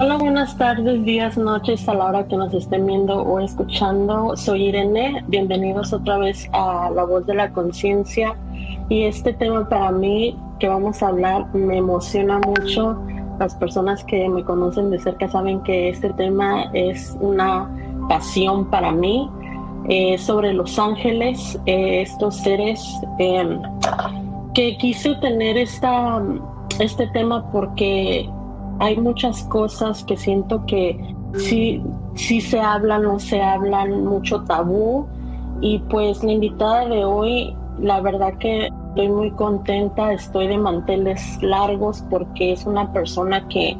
Hola, buenas tardes, días, noches, a la hora que nos estén viendo o escuchando. Soy Irene, bienvenidos otra vez a La Voz de la Conciencia. Y este tema para mí que vamos a hablar me emociona mucho. Las personas que me conocen de cerca saben que este tema es una pasión para mí. Eh, sobre los ángeles, eh, estos seres em, que quise tener esta, este tema porque hay muchas cosas que siento que sí, sí se hablan, no se hablan, mucho tabú. Y pues la invitada de hoy, la verdad que estoy muy contenta, estoy de manteles largos porque es una persona que,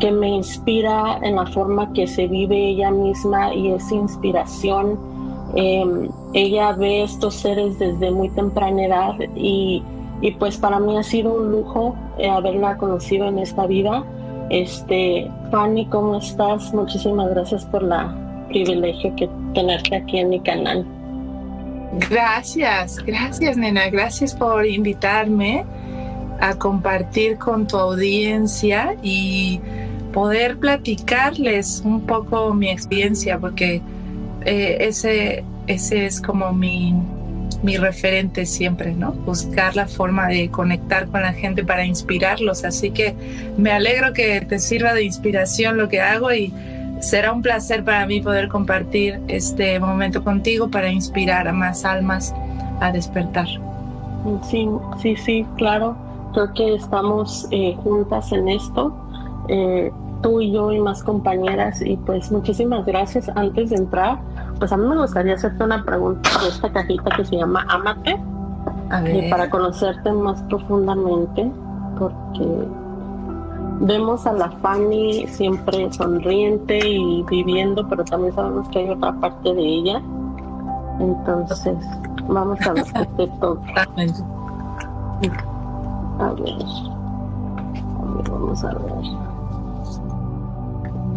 que me inspira en la forma que se vive ella misma y es inspiración. Em, ella ve estos seres desde muy temprana edad y, y pues para mí ha sido un lujo eh, haberla conocido en esta vida este, Fanny, ¿cómo estás? Muchísimas gracias por la privilegio que tenerte aquí en mi canal. Gracias, gracias nena, gracias por invitarme a compartir con tu audiencia y poder platicarles un poco mi experiencia, porque eh, ese, ese es como mi, mi referente siempre, ¿no? Buscar la forma de conectar con la gente para inspirarlos. Así que me alegro que te sirva de inspiración lo que hago y será un placer para mí poder compartir este momento contigo para inspirar a más almas a despertar. Sí, sí, sí, claro. Creo que estamos eh, juntas en esto. Eh, tú y yo y más compañeras y pues muchísimas gracias. Antes de entrar, pues a mí me gustaría hacerte una pregunta de esta cajita que se llama Amate, y para conocerte más profundamente, porque vemos a la Fanny siempre sonriente y viviendo, pero también sabemos que hay otra parte de ella. Entonces, vamos a ver qué te toca. A ver. A ver, vamos a ver.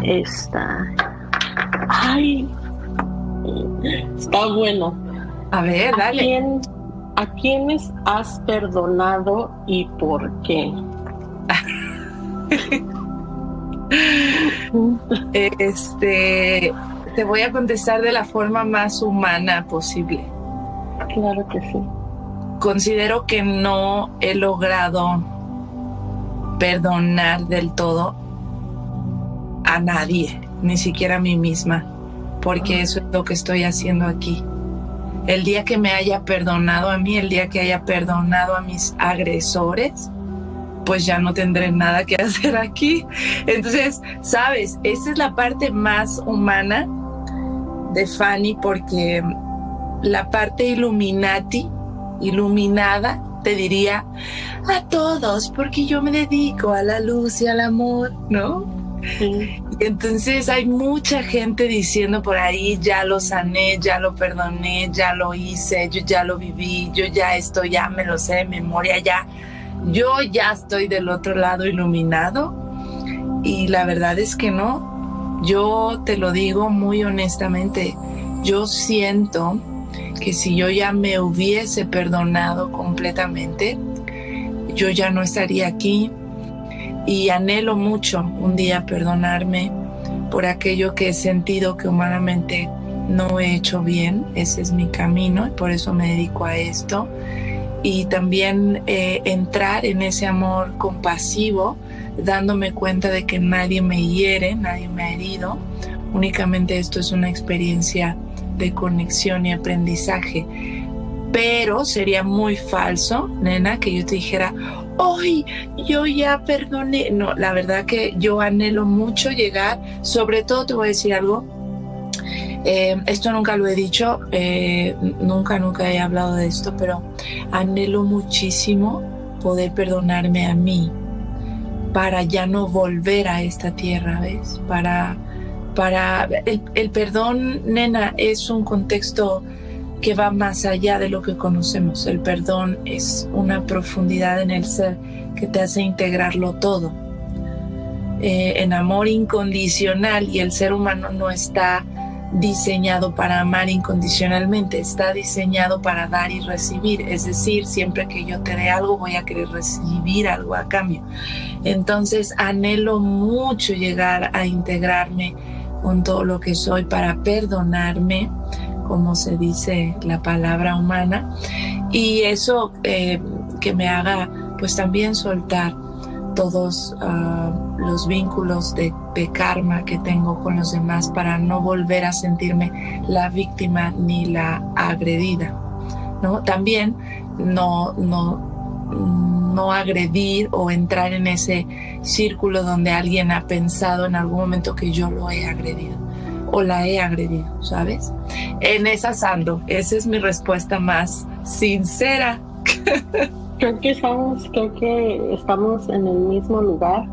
Esta. Ay, está bueno. A ver, dale. ¿A, quiénes has perdonado y por qué? este, te voy a contestar de la forma más humana posible. Claro que sí. Considero que no he logrado perdonar del todo a nadie, ni siquiera a mí misma, porque eso es lo que estoy haciendo aquí. El día que me haya perdonado a mí, el día que haya perdonado a mis agresores, pues ya no tendré nada que hacer aquí. Entonces, sabes, esa es la parte más humana de Fanny porque la parte illuminati, iluminada, te diría a todos, porque yo me dedico a la luz y al amor, ¿no? Entonces hay mucha gente diciendo por ahí, ya lo sané, ya lo perdoné, ya lo hice, yo ya lo viví, yo ya estoy, ya me lo sé de memoria, ya, yo ya estoy del otro lado iluminado. Y la verdad es que no, yo te lo digo muy honestamente, yo siento que si yo ya me hubiese perdonado completamente, yo ya no estaría aquí, y anhelo mucho un día perdonarme por aquello que he sentido que humanamente no he hecho bien. Ese es mi camino y por eso me dedico a esto. Y también eh, entrar en ese amor compasivo, dándome cuenta de que nadie me hiere, nadie me ha herido. Únicamente esto es una experiencia de conexión y aprendizaje. Pero sería muy falso, nena, que yo te dijera, hoy yo ya perdoné. No, la verdad que yo anhelo mucho llegar, sobre todo te voy a decir algo, eh, esto nunca lo he dicho, eh, nunca, nunca he hablado de esto, pero anhelo muchísimo poder perdonarme a mí para ya no volver a esta tierra, ¿ves? Para, para, el, el perdón, nena, es un contexto que va más allá de lo que conocemos. El perdón es una profundidad en el ser que te hace integrarlo todo. Eh, en amor incondicional y el ser humano no está diseñado para amar incondicionalmente, está diseñado para dar y recibir. Es decir, siempre que yo te dé algo, voy a querer recibir algo a cambio. Entonces, anhelo mucho llegar a integrarme con todo lo que soy para perdonarme, como se dice la palabra humana, y eso eh, que me haga pues también soltar todos ah, los vínculos de, karma que tengo con los demás para no volver a sentirme la víctima ni la agredida. ¿no? También no, no, no agredir o entrar en ese círculo donde alguien ha pensado en algún momento que yo lo he agredido o la he agredido, ¿sabes? En esa sando, esa es mi respuesta más sincera. Creo que estamos, creo que estamos en el mismo lugar.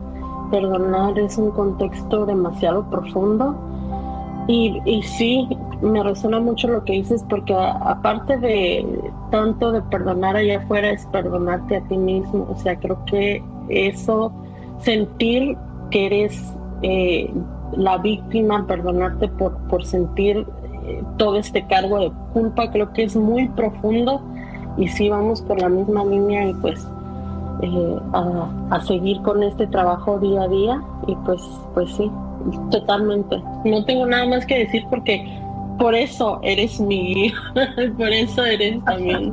Perdonar es un contexto demasiado profundo. Y, y sí, me resuena mucho lo que dices porque aparte de tanto de perdonar allá afuera es perdonarte a ti mismo. O sea, creo que eso, sentir que eres eh, la víctima, perdonarte por, por sentir eh, todo este cargo de culpa, creo que es muy profundo. Y sí vamos por la misma línea y pues eh, a, seguir con este trabajo día a día. Y pues pues sí totalmente. No tengo nada más que decir porque por eso eres mi por eso eres también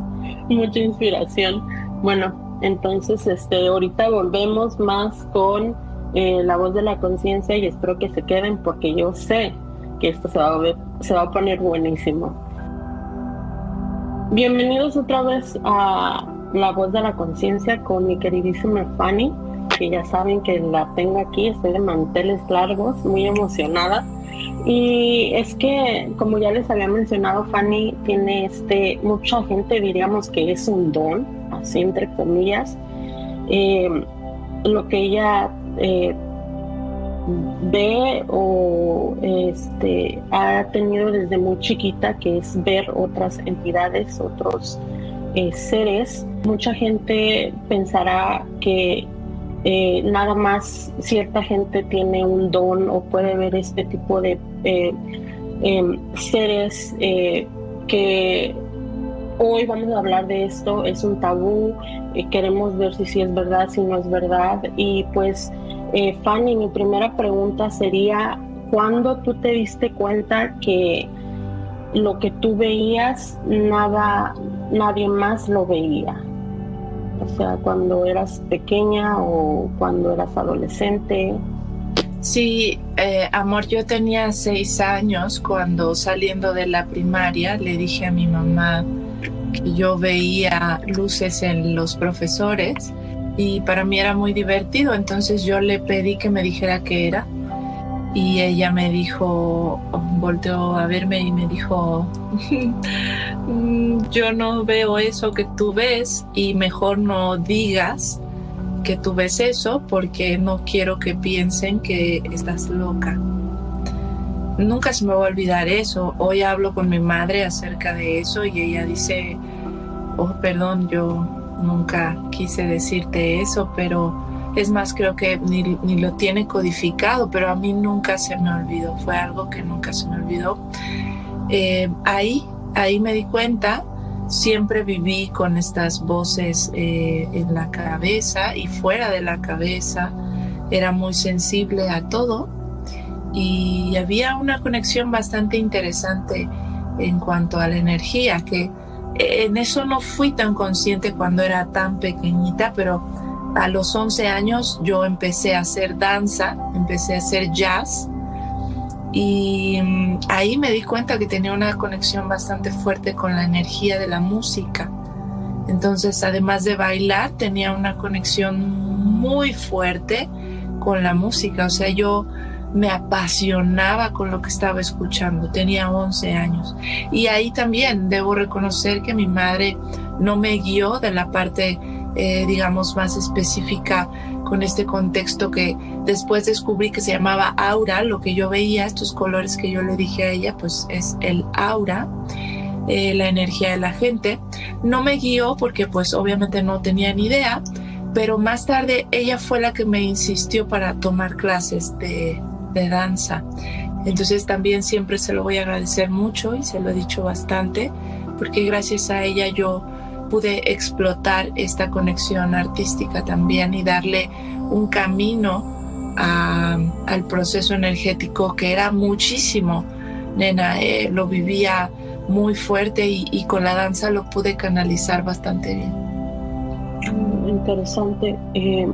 mucha inspiración. Bueno entonces este ahorita volvemos más con eh, la voz de la conciencia y espero que se queden porque yo sé que esto se va a se va a poner buenísimo Bienvenidos otra vez a La Voz de la Conciencia con mi queridísima Fanny, que ya saben que la tengo aquí, estoy de manteles largos, muy emocionada. Y es que, como ya les había mencionado, Fanny tiene este, mucha gente diríamos que es un don, así entre comillas. Eh, lo que ella eh, ve o este, ha tenido desde muy chiquita, que es ver otras entidades, otros eh, seres. Mucha gente pensará que eh, nada más cierta gente tiene un don o puede ver este tipo de em, seres que hoy vamos a hablar de esto, es un tabú, queremos ver si sí es verdad, si no es verdad y pues eh, Fanny, mi primera pregunta sería, ¿cuándo tú te diste cuenta que lo que tú veías, nada, nadie más lo veía? O sea, cuando eras pequeña o cuando eras adolescente. Sí, eh, amor, yo tenía seis años cuando saliendo de la primaria le dije a mi mamá yo veía luces en los profesores y para mí era muy divertido, entonces yo le pedí que me dijera qué era y ella me dijo, volteó a verme y me dijo, mm, yo no veo eso que tú ves y mejor no digas que tú ves eso porque no quiero que piensen que estás loca. Nunca se me va a olvidar eso. Hoy hablo con mi madre acerca de eso y ella dice, oh, perdón, yo nunca quise decirte eso, pero es más, creo que ni, lo tiene codificado, pero a mí nunca se me olvidó, fue algo que nunca se me olvidó. Eh, ahí, ahí me di cuenta, siempre viví con estas voces eh, en la cabeza y fuera de la cabeza, era muy sensible a todo y había una conexión bastante interesante en cuanto a la energía que en eso no fui tan consciente cuando era tan pequeñita, pero a los 11 años yo empecé a hacer danza, empecé a hacer jazz y mm, ahí me di cuenta que tenía una conexión bastante fuerte con la energía de la música. Entonces, además de bailar, tenía una conexión muy fuerte con la música. O sea, yo me apasionaba con lo que estaba escuchando. Tenía 11 años. Y ahí también debo reconocer que mi madre no me guió de la parte, eh, digamos, más específica con este contexto que después descubrí que se llamaba aura. Lo que yo veía, estos colores que yo le dije a ella, pues es el aura. Eh, la energía de la gente no me guió porque pues obviamente no tenía ni idea pero más tarde ella fue la que me insistió para tomar clases de, de danza. Entonces también siempre se lo voy a agradecer mucho y se lo he dicho bastante, porque gracias a ella yo pude explotar esta conexión artística también y darle un camino al proceso energético que era muchísimo. Nena, eh, lo vivía muy fuerte y, con la danza lo pude canalizar bastante bien. Mm, interesante. Eh,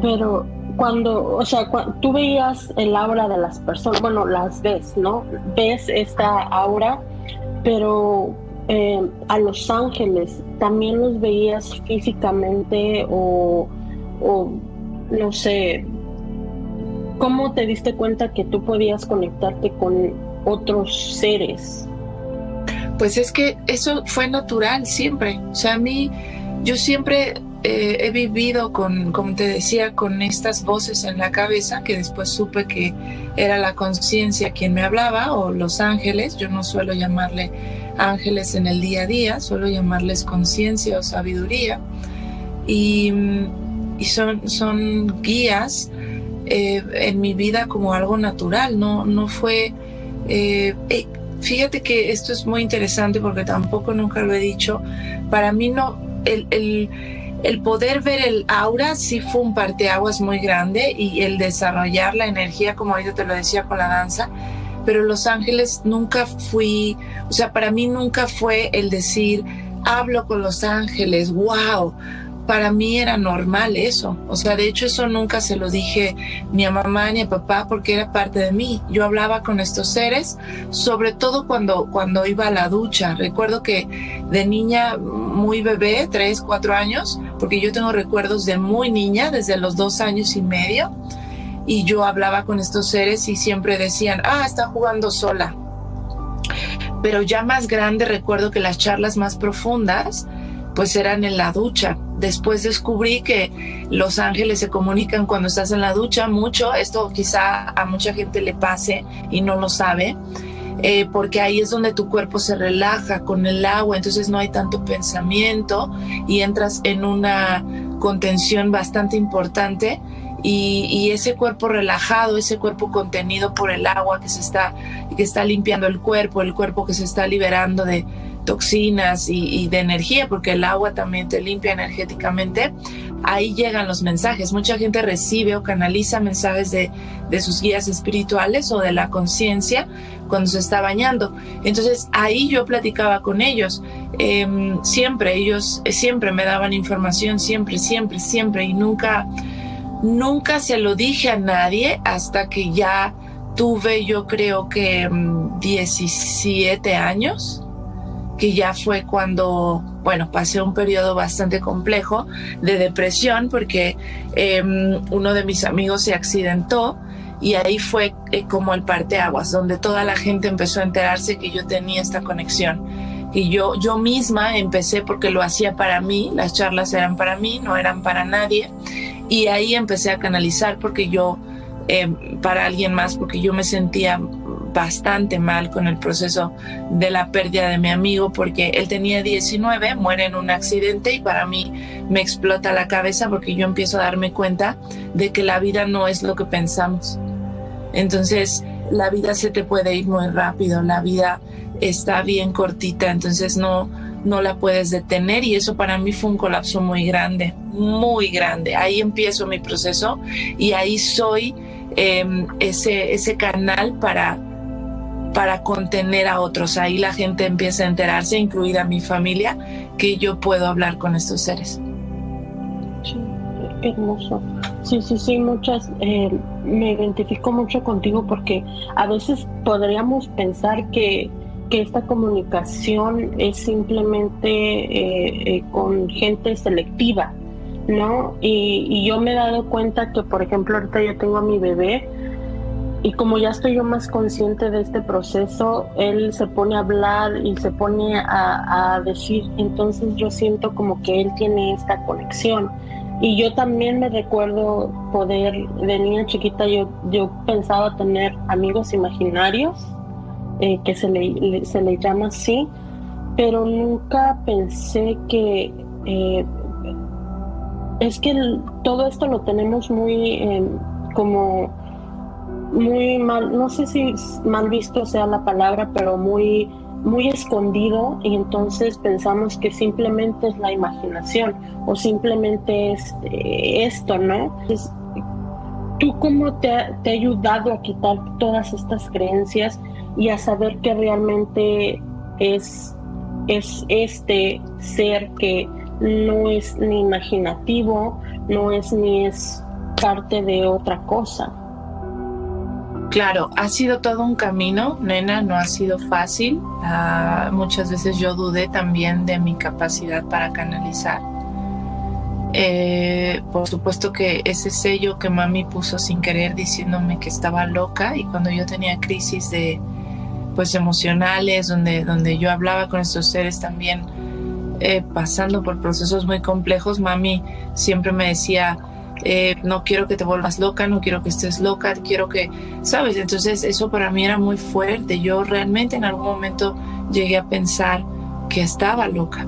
pero cuando, o sea, tú veías el aura de las personas, bueno, las ves, ¿no? Ves esta aura, pero eh, a los ángeles, ¿también los veías físicamente o, no sé, cómo te diste cuenta que tú podías conectarte con otros seres? Pues es que eso fue natural siempre. O sea, a mí, yo siempre eh, he vivido con, como te decía, con estas voces en la cabeza que después supe que era la conciencia quien me hablaba o los ángeles. Yo no suelo llamarle ángeles en el día a día, suelo llamarles conciencia o sabiduría. Y, son, son guías eh, en mi vida como algo natural, no, no fue... Eh, eh, fíjate que esto es muy interesante porque tampoco nunca lo he dicho. Para mí no, el, el, el poder ver el aura sí fue un parteaguas muy grande y el desarrollar la energía, como ahorita te lo decía con la danza, pero Los Ángeles nunca fui, o sea, para mí nunca fue el decir, hablo con Los Ángeles, wow. Para mí era normal eso. O sea, de hecho eso nunca se lo dije ni a mamá ni a papá porque era parte de mí. Yo hablaba con estos seres, sobre todo cuando, cuando iba a la ducha. Recuerdo que de niña muy bebé, tres, cuatro años, porque yo tengo recuerdos de muy niña, desde los dos años y medio, y yo hablaba con estos seres y siempre decían, ah, está jugando sola. Pero ya más grande recuerdo que las charlas más profundas pues eran en la ducha. Después descubrí que los ángeles se comunican cuando estás en la ducha mucho. Esto quizá a mucha gente le pase y no lo sabe. Eh, porque ahí es donde tu cuerpo se relaja con el agua, entonces no hay tanto pensamiento y entras en una contención bastante importante y, ese cuerpo relajado, ese cuerpo contenido por el agua que se está, que está limpiando el cuerpo, el cuerpo que se está liberando de toxinas y, de energía, porque el agua también te limpia energéticamente, ahí llegan los mensajes. Mucha gente recibe o canaliza mensajes de, de sus guías espirituales o de la conciencia cuando se está bañando. Entonces ahí yo platicaba con ellos. Em, siempre, ellos siempre me daban información, siempre, siempre, siempre, y nunca Nunca se lo dije a nadie hasta que ya tuve yo creo que 17 mm, años, que ya fue cuando, bueno, pasé un periodo bastante complejo de depresión porque em, uno de mis amigos se accidentó y ahí fue eh, como el parteaguas, donde toda la gente empezó a enterarse que yo tenía esta conexión. Y yo, yo misma empecé porque lo hacía para mí, las charlas eran para mí, no eran para nadie y ahí empecé a canalizar porque yo, eh, para alguien más, porque yo me sentía bastante mal con el proceso de la pérdida de mi amigo porque él tenía 19, muere en un accidente y para mí me explota la cabeza porque yo empiezo a darme cuenta de que la vida no es lo que pensamos. Entonces, la vida se te puede ir muy rápido, la vida está bien cortita, entonces no, no la puedes detener y eso para mí fue un colapso muy grande, muy grande. Ahí empiezo mi proceso y ahí soy em, ese, ese canal para, para contener a otros. Ahí la gente empieza a enterarse, incluida mi familia, que yo puedo hablar con estos seres. Sí, hermoso. Sí, sí, sí, muchas, eh, me identifico mucho contigo porque a veces podríamos pensar que que esta comunicación es simplemente eh, eh, con gente selectiva, ¿no? Y, yo me he dado cuenta que, por ejemplo, ahorita yo tengo a mi bebé y como ya estoy yo más consciente de este proceso, él se pone a hablar y se pone a, a decir, entonces yo siento como que él tiene esta conexión. Y yo también me recuerdo poder, de niña chiquita, yo, yo pensaba tener amigos imaginarios eh, que se le, se le llama así, pero nunca pensé que eh, es que todo esto lo tenemos muy em, como muy mal, no sé si mal visto sea la palabra, pero muy muy escondido y entonces pensamos que simplemente es la imaginación o simplemente es eh, esto, ¿no? ¿Tú cómo te ha, te ha ayudado a quitar todas estas creencias y a saber que realmente es, es este ser que no es ni imaginativo, no es ni es parte de otra cosa? Claro, ha sido todo un camino, nena, no ha sido fácil. Ah, muchas veces yo dudé también de mi capacidad para canalizar. Eh, por supuesto que ese sello que mami puso sin querer diciéndome que estaba loca y cuando yo tenía crisis de pues emocionales donde, donde yo hablaba con estos seres también eh, pasando por procesos muy complejos, mami siempre me decía, eh, no quiero que te vuelvas loca, no quiero que estés loca, quiero que, ¿sabes? Entonces eso para mí era muy fuerte. Yo realmente en algún momento llegué a pensar que estaba loca.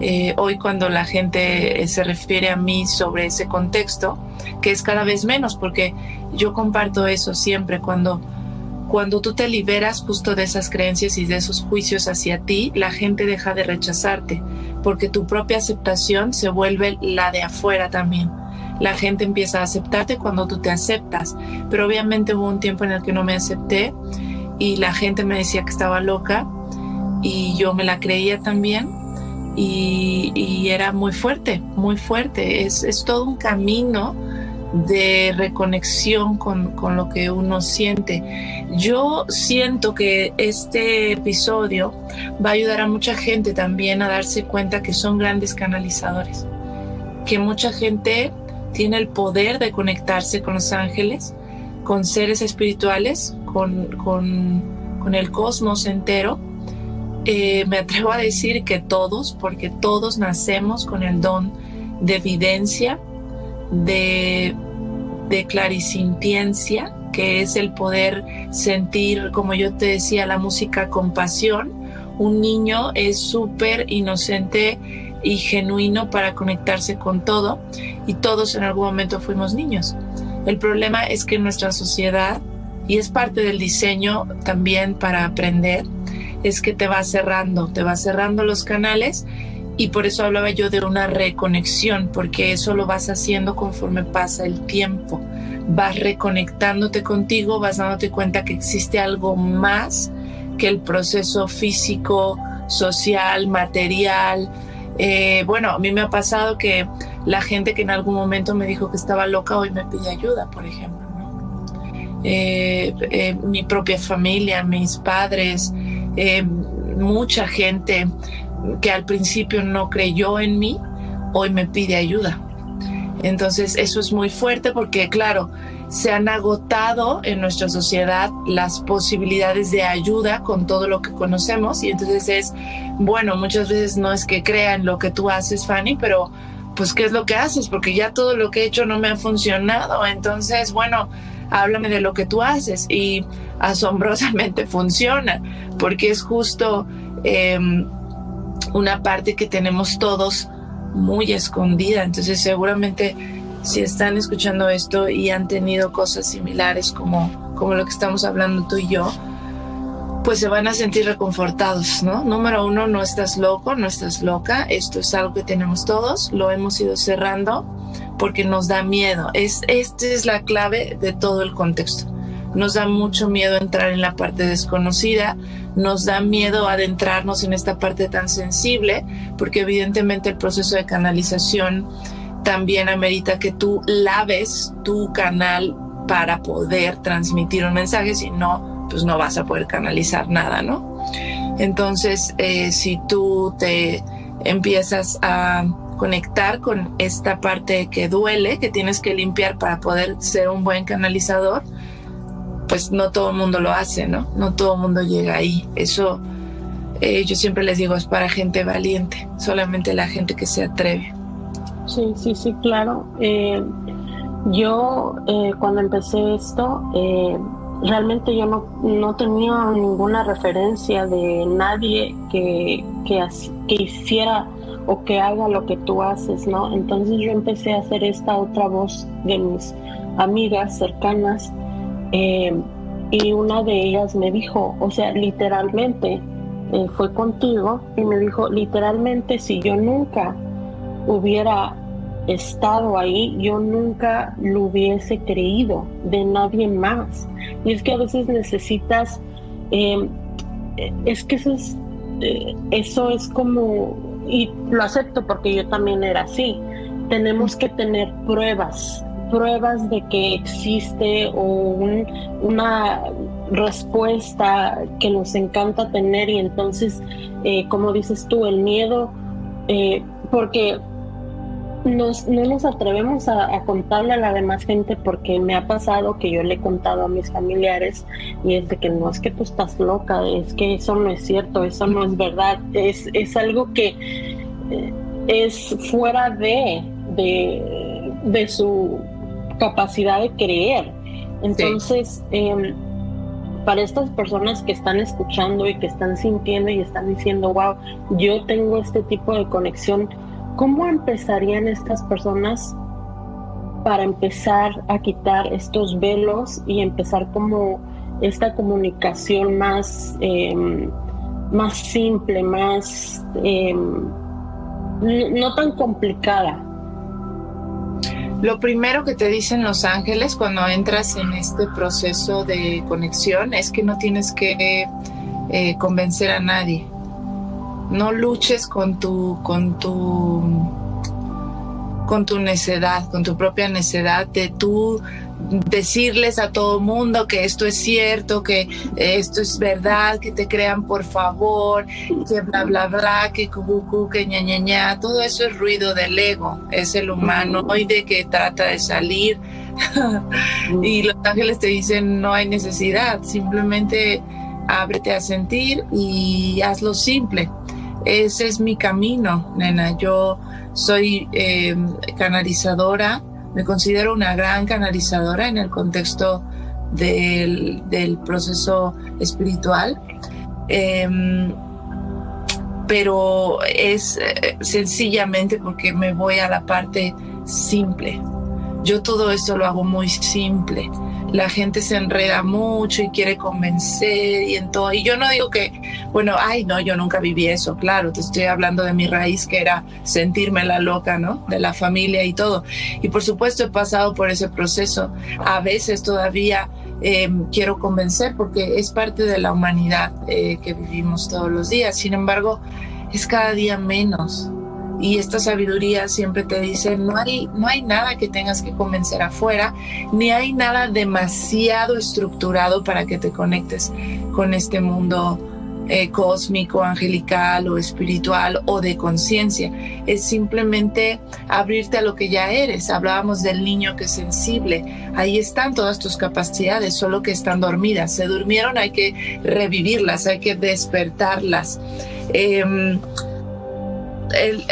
Eh, hoy cuando la gente se refiere a mí sobre ese contexto, que es cada vez menos, porque yo comparto eso siempre, cuando, cuando tú te liberas justo de esas creencias y de esos juicios hacia ti, la gente deja de rechazarte porque tu propia aceptación se vuelve la de afuera también. La gente empieza a aceptarte cuando tú te aceptas, pero obviamente hubo un tiempo en el que no me acepté y la gente me decía que estaba loca y yo me la creía también y, era muy fuerte, muy fuerte. Es, es todo un camino de reconexión con, con, lo que uno siente. Yo siento que este episodio va a ayudar a mucha gente también a darse cuenta que son grandes canalizadores, que mucha gente tiene el poder de conectarse con los ángeles, con seres espirituales, con, con, con el cosmos entero. Eh, me atrevo a decir que todos, porque todos nacemos con el don de evidencia, de, de clarisintiencia, que es el poder sentir, como yo te decía, la música con pasión. Un niño es súper inocente y genuino para conectarse con todo y todos en algún momento fuimos niños. El problema es que nuestra sociedad, y es parte del diseño también para aprender, es que te va cerrando, te va cerrando los canales y por eso hablaba yo de una reconexión, porque eso lo vas haciendo conforme pasa el tiempo. Vas reconectándote contigo, vas dándote cuenta que existe algo más que el proceso físico, social, material. Eh, bueno, a mí me ha pasado que la gente que en algún momento me dijo que estaba loca hoy me pide ayuda, por ejemplo. Eh, eh, mi propia familia, mis padres, mucha gente que al principio no creyó en mí, hoy me pide ayuda. Entonces eso es muy fuerte porque, claro, se han agotado en nuestra sociedad las posibilidades de ayuda con todo lo que conocemos y entonces es, bueno, muchas veces no es que crean lo que tú haces, Fanny, pero pues qué es lo que haces, porque ya todo lo que he hecho no me ha funcionado, entonces, bueno, háblame de lo que tú haces y asombrosamente funciona, porque es justo... Em, una parte que tenemos todos muy escondida. Entonces seguramente si están escuchando esto y han tenido cosas similares como, como lo que estamos hablando tú y yo, pues se van a sentir reconfortados, ¿no? Número uno, no estás loco, no estás loca, esto es algo que tenemos todos, lo hemos ido cerrando porque nos da miedo. Es, esta es la clave de todo el contexto. Nos da mucho miedo entrar en la parte desconocida, nos da miedo adentrarnos en esta parte tan sensible, porque evidentemente el proceso de canalización también amerita que tú laves tu canal para poder transmitir un mensaje, si no, pues no vas a poder canalizar nada, ¿no? Entonces, eh, si tú te empiezas a conectar con esta parte que duele, que tienes que limpiar para poder ser un buen canalizador, pues no todo el mundo lo hace, ¿no? No todo el mundo llega ahí. Eso eh, yo siempre les digo, es para gente valiente, solamente la gente que se atreve. Sí, sí, sí, claro. Eh, yo eh, cuando empecé esto, realmente yo no, no, tenía ninguna referencia de nadie que, que, que hiciera o que haga lo que tú haces, ¿no? Entonces yo empecé a hacer esta otra voz de mis amigas cercanas Eh, y una de ellas me dijo, o sea, literalmente, eh, fue contigo y me dijo, literalmente, si yo nunca hubiera estado ahí, yo nunca lo hubiese creído de nadie más. Y es que a veces necesitas, eh, es que eso es, eh, eso es como, y lo acepto porque yo también era así, tenemos que tener pruebas, pruebas de que existe o una respuesta que nos encanta tener y entonces, eh, como dices tú, el miedo, porque nos, no nos atrevemos a, contarle a la demás gente porque me ha pasado que yo le he contado a mis familiares y es de que no es que tú estás loca, es que eso no es cierto, eso no es verdad, es, es algo que eh, es fuera de, de, su capacidad de creer. Entonces, em, para estas personas que están escuchando y que están sintiendo y están diciendo, wow, yo tengo este tipo de conexión, ¿Cómo empezarían estas personas para empezar a quitar estos velos y empezar como esta comunicación más, em, más simple, más em, no tan complicada? Lo primero que te dicen los ángeles cuando entras en este proceso de conexión es que no tienes que eh, convencer a nadie. No luches con tu, con tu, con tu necedad, con tu propia necedad de tú decirles a todo mundo que esto es cierto, que esto es verdad, que te crean por favor, que bla bla bla, que cucu, que ña ña ña, todo eso es ruido del ego, es el humano hoy de que trata de salir. Y los ángeles te dicen no hay necesidad, simplemente ábrete a sentir y hazlo simple ese es mi camino, nena. Yo soy eh, canalizadora, me considero una gran canalizadora en el contexto del, proceso espiritual. Em, pero es eh, sencillamente porque me voy a la parte simple. Yo todo esto lo hago muy simple la gente se enreda mucho y quiere convencer y en todo. Y yo no digo que, bueno, ay, no, yo nunca viví eso, claro, te estoy hablando de mi raíz que era sentirme la loca, ¿no? De la familia y todo. Y por supuesto he pasado por ese proceso. A veces todavía em, quiero convencer porque es parte de la humanidad eh, que vivimos todos los días. Sin embargo, es cada día menos y esta sabiduría siempre te dice, no hay, no hay nada que tengas que convencer afuera, ni hay nada demasiado estructurado para que te conectes con este mundo eh, cósmico, angelical o espiritual o de conciencia. Es simplemente abrirte a lo que ya eres. Hablábamos del niño que es sensible. Ahí están todas tus capacidades, solo que están dormidas. Se durmieron, hay que revivirlas, hay que despertarlas.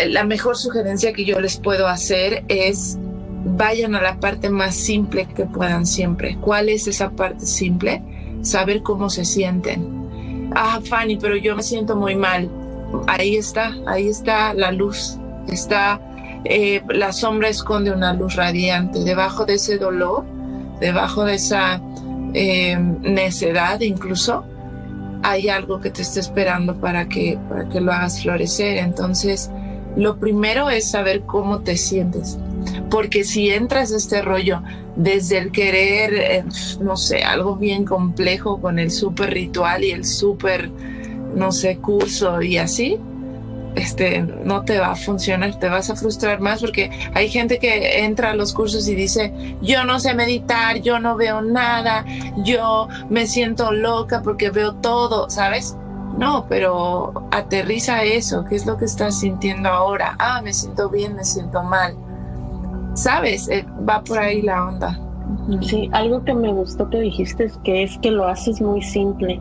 La mejor sugerencia que yo les puedo hacer es vayan a la parte más simple que puedan siempre. ¿Cuál es esa parte simple? Saber cómo se sienten. Ah, Fanny, pero yo me siento muy mal. Ahí está, ahí está la luz. Está, eh, la sombra esconde una luz radiante. Debajo de ese dolor, debajo de esa eh, necedad incluso, hay algo que te está esperando para que, para que lo hagas florecer. Entonces, lo primero es saber cómo te sientes. Porque si entras a este rollo desde el querer, eh, no sé, algo bien complejo con el súper ritual y el súper, no sé, curso y así, este, no te va a funcionar, te vas a frustrar más porque hay gente que entra a los cursos y dice, yo no sé meditar, yo no veo nada, yo me siento loca porque veo todo, ¿sabes? No, pero aterriza eso, ¿qué es lo que estás sintiendo ahora? Ah, me siento bien, me siento mal. ¿Sabes? Eh, va por ahí la onda. Sí, algo que me gustó que dijiste es que es que lo haces muy simple.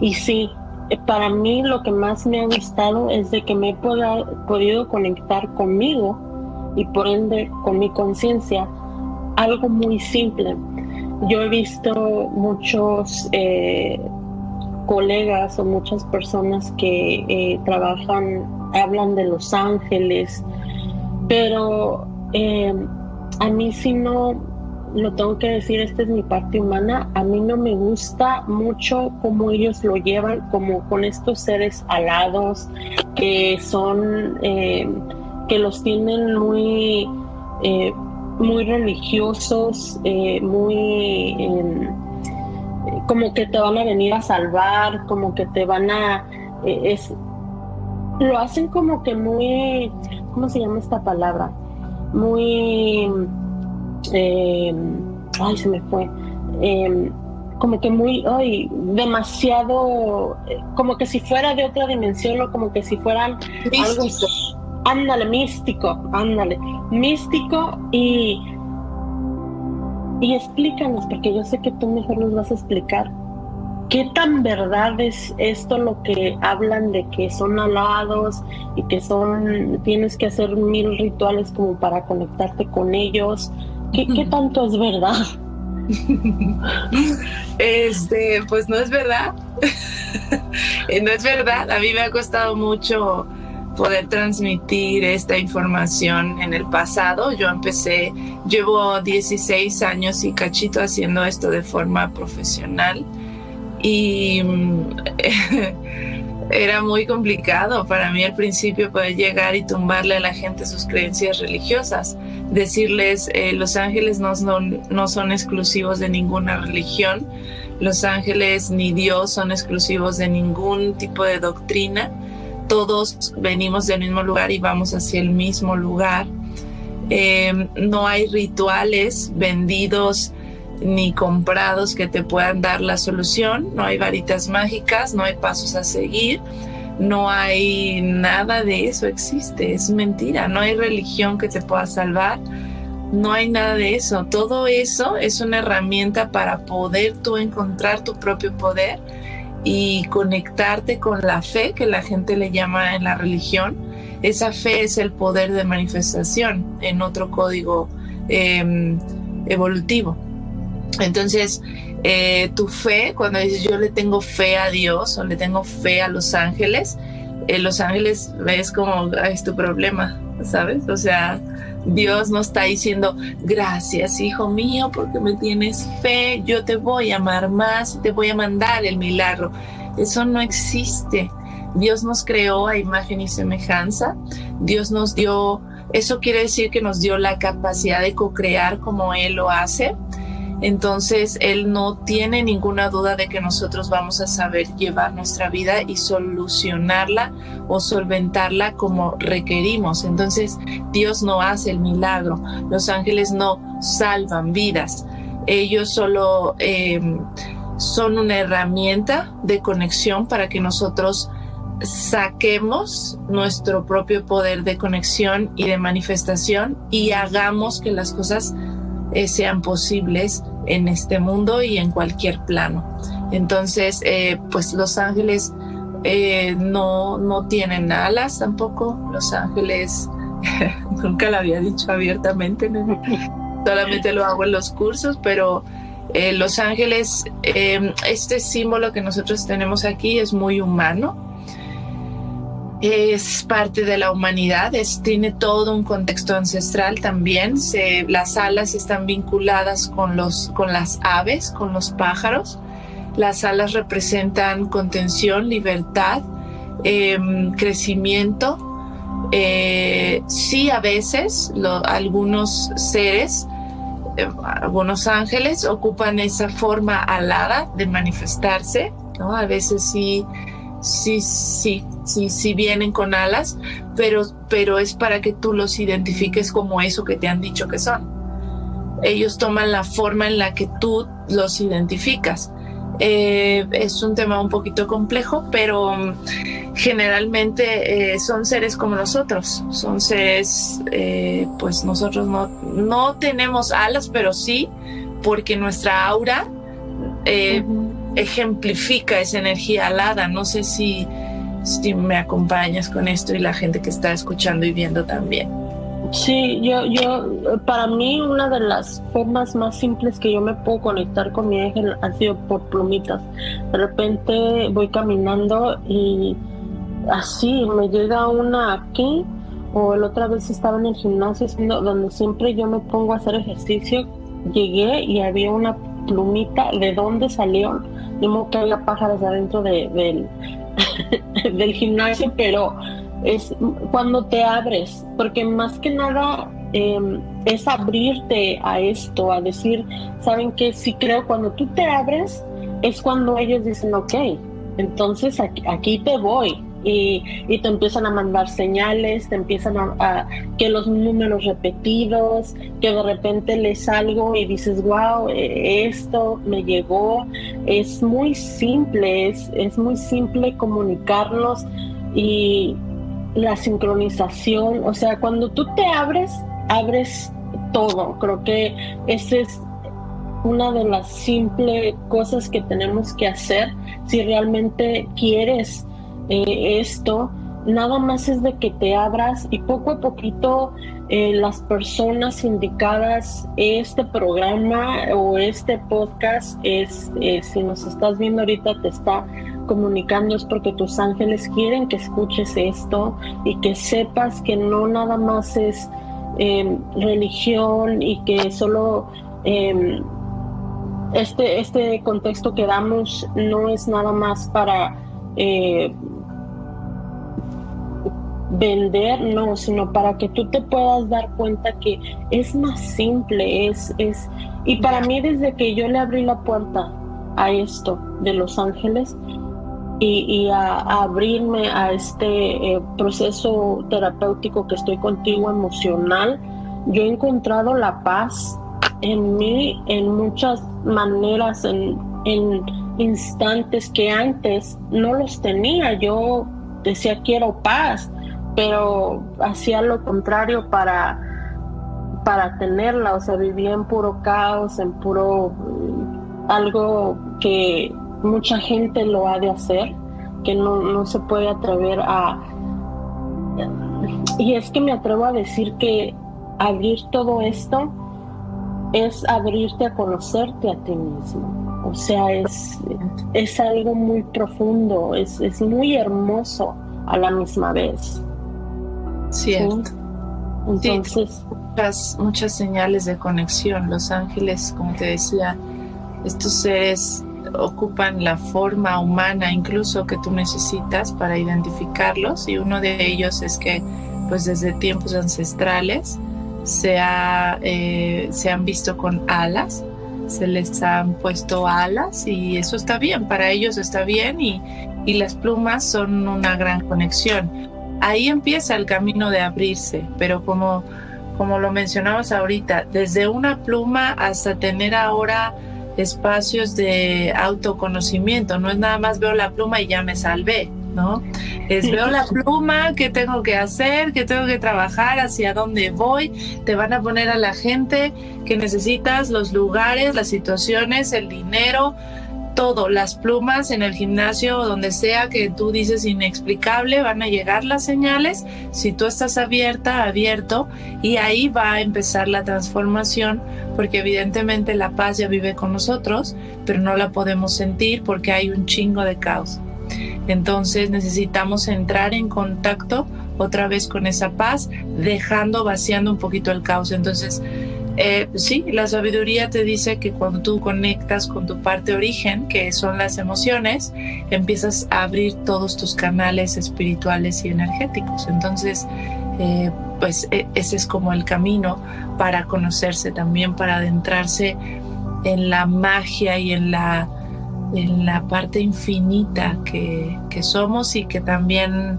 Y sí, para mí lo que más me ha gustado es de que me he podido conectar conmigo y por ende con mi conciencia algo muy simple. Yo he visto muchos eh, colegas o muchas personas que eh, trabajan, hablan de los ángeles, pero eh, a mí si no, lo tengo que decir, esta es mi parte humana, a mí no me gusta mucho cómo ellos lo llevan, como con estos seres alados, que son, eh, que los tienen muy, eh, muy religiosos, eh, muy em, como que te van a venir a salvar, como que te van a... es, lo hacen como que muy, ¿cómo se llama esta palabra? Muy eh, ay, se me fue, em, como que muy, ay, demasiado, eh, como que si fuera de otra dimensión o como que si fueran algo, ándale, místico, ándale, místico y, y explícanos, porque yo sé que tú mejor nos vas a explicar. ¿Qué tan verdad es esto lo que hablan de que son alados y que son tienes que hacer mil rituales como para conectarte con ellos? ¿Qué, tanto es verdad? Este, pues no es verdad. no es verdad. A mí me ha costado mucho poder transmitir esta información en el pasado. Yo empecé, llevo 16 años y cachito haciendo esto de forma profesional y era muy complicado para mí al principio poder llegar y tumbarle a la gente sus creencias religiosas, decirles eh, los ángeles no son, no son exclusivos de ninguna religión, los ángeles ni Dios son exclusivos de ningún tipo de doctrina, todos venimos del mismo lugar y vamos hacia el mismo lugar. Em, no hay rituales vendidos ni comprados que te puedan dar la solución, no hay varitas mágicas, no hay pasos a seguir, no hay nada de eso existe, es mentira, no hay religión que te pueda salvar, no hay nada de eso, todo eso es una herramienta para poder tú encontrar tu propio poder y conectarte con la fe que la gente le llama en la religión. Esa fe es el poder de manifestación en otro código em, evolutivo. Entonces, eh, tu fe, cuando dices yo le tengo fe a Dios o le tengo fe a los ángeles, eh, los ángeles ves como es tu problema, ¿sabes? O sea, Dios no está diciendo gracias, hijo mío, porque me tienes fe, yo te voy a amar más, te voy a mandar el milagro. Eso no existe. Dios nos creó a imagen y semejanza. Dios nos dio, eso quiere decir que nos dio la capacidad de co-crear como Él lo hace entonces, Él no tiene ninguna duda de que nosotros vamos a saber llevar nuestra vida y solucionarla o solventarla como requerimos. Entonces, Dios no hace el milagro. Los ángeles no salvan vidas. Ellos solo em, son una herramienta de conexión para que nosotros saquemos nuestro propio poder de conexión y de manifestación y hagamos que las cosas eh, sean posibles en este mundo y en cualquier plano. Entonces, eh, pues los ángeles eh, no, no tienen alas tampoco. Los ángeles, nunca lo había dicho abiertamente, solamente lo hago en los cursos, pero los ángeles, este símbolo que nosotros tenemos aquí es muy humano es parte de la humanidad, tiene todo un contexto ancestral también. las alas están vinculadas con, los, con las aves, con los pájaros. Las alas representan contención, libertad, em, crecimiento. Eh, sí, a veces algunos seres, eh, algunos ángeles ocupan esa forma alada de manifestarse. ¿no? A veces sí sí, sí, sí, sí vienen con alas, pero, pero es para que tú los identifiques como eso que te han dicho que son. Ellos toman la forma en la que tú los identificas. Eh, es un tema un poquito complejo, pero mm, generalmente eh, son seres como nosotros. Son seres, eh, pues nosotros no, no tenemos alas, pero sí porque nuestra aura ejemplifica esa energía alada. No sé si, si me acompañas con esto y la gente que está escuchando y viendo también. Sí, yo, yo, para mí una de las formas más simples que yo me puedo conectar con mi ángel ha sido por plumitas. De repente voy caminando y así me llega una aquí o la otra vez estaba en el gimnasio donde siempre yo me pongo a hacer ejercicio llegué y había una plumita, ¿de dónde salió? No que había pájaros adentro de, del, del gimnasio, pero es cuando te abres, porque más que nada em, es abrirte a esto, a decir, ¿saben qué? Sí creo, cuando tú te abres, es cuando ellos dicen, ok, entonces aquí, te voy. Y, te empiezan a mandar señales, te empiezan a, que los números repetidos, que de repente lees algo y dices, wow, eh, esto me llegó. Es muy simple, es, es muy simple comunicarnos y la sincronización, o sea, cuando tú te abres, abres todo. Creo que esa es una de las simples cosas que tenemos que hacer si realmente quieres eh, esto. Nada más es de que te abras y poco a poquito eh, las personas indicadas, este programa o este podcast, es, eh, si nos estás viendo ahorita, te está comunicando es porque tus ángeles quieren que escuches esto y que sepas que no nada más es em, religión y que solo em, este, este contexto que damos no es nada más para eh, vender, no, sino para que tú te puedas dar cuenta que es más simple, es, es, y para mí desde que yo le abrí la puerta a esto de Los Ángeles, y, a, abrirme a este eh, proceso terapéutico que estoy contigo emocional, yo he encontrado la paz en mí en muchas maneras, en, en instantes que antes no los tenía. Yo decía quiero paz, pero hacía lo contrario para para tenerla, o sea, vivía en puro caos, en puro algo que mucha gente lo ha de hacer, que no, se puede atrever a... Y es que me atrevo a decir que abrir todo esto es abrirte a conocerte a ti mismo. O sea, es, es algo muy profundo, es, es muy hermoso a la misma vez. Cierto. Entonces. muchas, muchas señales de conexión. Los ángeles, como te decía, estos seres ocupan la forma humana incluso que tú necesitas para identificarlos y uno de ellos es que pues desde tiempos ancestrales se, eh, se han visto con alas, se les han puesto alas y eso está bien, para ellos está bien y, y las plumas son una gran conexión. Ahí empieza el camino de abrirse, pero como, como lo mencionabas ahorita, desde una pluma hasta tener ahora espacios de autoconocimiento. No es nada más veo la pluma y ya me salvé, ¿no? Es veo la pluma, qué tengo que hacer, qué tengo que trabajar, hacia dónde voy. Te van a poner a la gente que necesitas, los lugares, las situaciones, el dinero, todo, las plumas en el gimnasio donde sea que tú dices inexplicable, van a llegar las señales si tú estás abierta, abierto, y ahí va a empezar la transformación, porque evidentemente la paz ya vive con nosotros, pero no la podemos sentir porque hay un chingo de caos. Entonces necesitamos entrar en contacto otra vez con esa paz, dejando, vaciando un poquito el caos. Entonces, eh, sí, la sabiduría te dice que cuando tú conectas con tu parte origen, que son las emociones, empiezas a abrir todos tus canales espirituales y energéticos. Entonces, eh, pues e, ese es como el camino para conocerse también, para adentrarse en la magia y en la, en la parte infinita que, somos y que también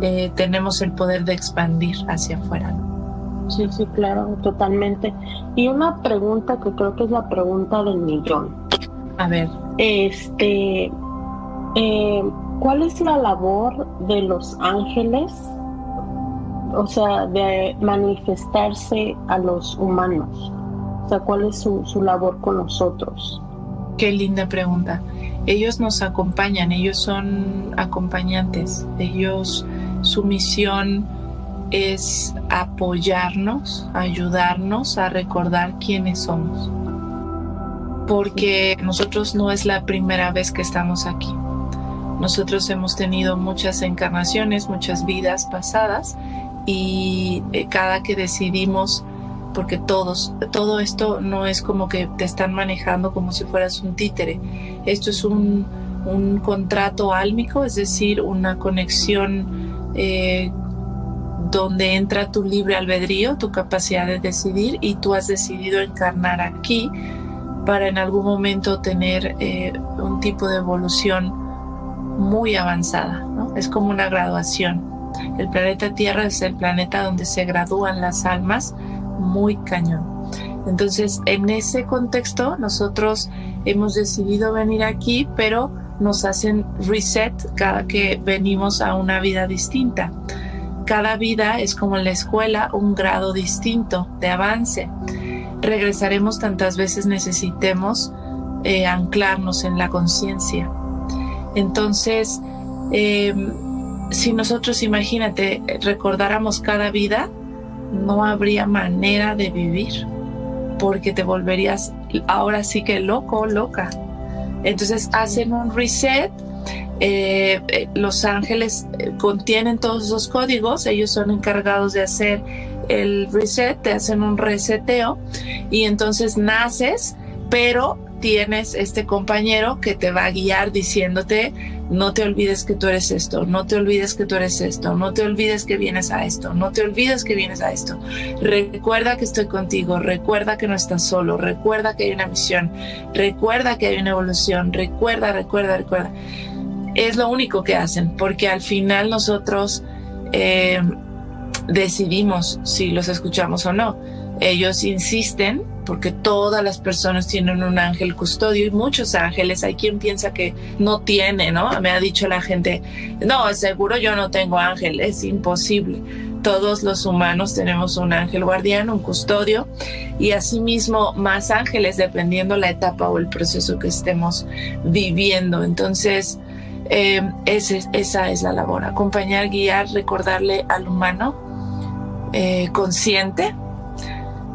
eh, tenemos el poder de expandir hacia afuera. Sí, sí, claro, totalmente. Y una pregunta que creo que es la pregunta del millón. A ver. Este, eh, ¿cuál es la labor de los ángeles? O sea, de manifestarse a los humanos. O sea, ¿cuál es su, su labor con nosotros? Qué linda pregunta. Ellos nos acompañan, ellos son acompañantes. Ellos, su misión es apoyarnos, ayudarnos a recordar quiénes somos. Porque nosotros no es la primera vez que estamos aquí. Nosotros hemos tenido muchas encarnaciones, muchas vidas pasadas y eh, cada que decidimos porque todos, todo esto no es como que te están manejando como si fueras un títere. Esto es un, un contrato álmico, es decir, una conexión eh, donde entra tu libre albedrío, tu capacidad de decidir y tú has decidido encarnar aquí para en algún momento tener eh, un tipo de evolución muy avanzada. Es como una graduación. El planeta Tierra es el planeta donde se gradúan las almas muy cañón. Entonces, en ese contexto, nosotros hemos decidido venir aquí, pero nos hacen reset cada que venimos a una vida distinta. Cada vida es como en la escuela un grado distinto de avance. Regresaremos tantas veces necesitemos eh, anclarnos en la conciencia. Entonces, em, si nosotros, imagínate, recordáramos cada vida, no habría manera de vivir, porque te volverías ahora sí que loco, loca. Entonces hacen un reset. Eh, eh, los ángeles eh, contienen todos esos códigos, ellos son encargados de hacer el reset, te hacen un reseteo y entonces naces, pero tienes este compañero que te va a guiar diciéndote, no te olvides que tú eres esto, no te olvides que tú eres esto, no te olvides que vienes a esto, no te olvides que vienes a esto. Recuerda que estoy contigo, recuerda que no estás solo, recuerda que hay una misión, recuerda que hay una evolución, recuerda, recuerda, recuerda. Es lo único que hacen, porque al final nosotros eh, decidimos si los escuchamos o no. Ellos insisten porque todas las personas tienen un ángel custodio y muchos ángeles. Hay quien piensa que no tiene, ¿no? Me ha dicho la gente, no, seguro yo no tengo ángel, es imposible. Todos los humanos tenemos un ángel guardián, un custodio y asimismo más ángeles dependiendo la etapa o el proceso que estemos viviendo. Entonces, eh, esa es la labor, acompañar, guiar, recordarle al humano eh, consciente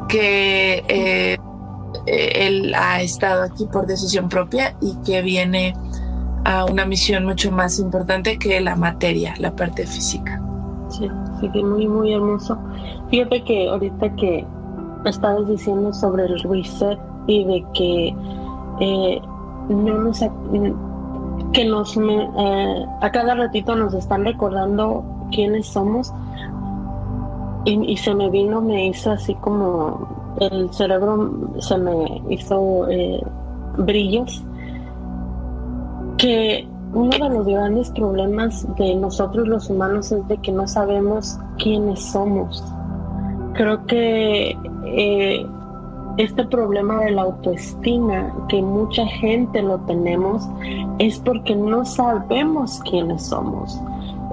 que eh, él ha estado aquí por decisión propia y que viene a una misión mucho más importante que la materia, la parte física. Sí, sí, que muy, muy hermoso. Fíjate que ahorita que estabas diciendo sobre el reset y de que eh, no nos que nos eh, a cada ratito nos están recordando quiénes somos y, se me vino, me hizo así como el cerebro se me hizo eh, brillos, que uno de los grandes problemas de nosotros los humanos es de que no sabemos quiénes somos. Creo que eh, este problema de la autoestima, que mucha gente lo tenemos, es porque no sabemos quiénes somos.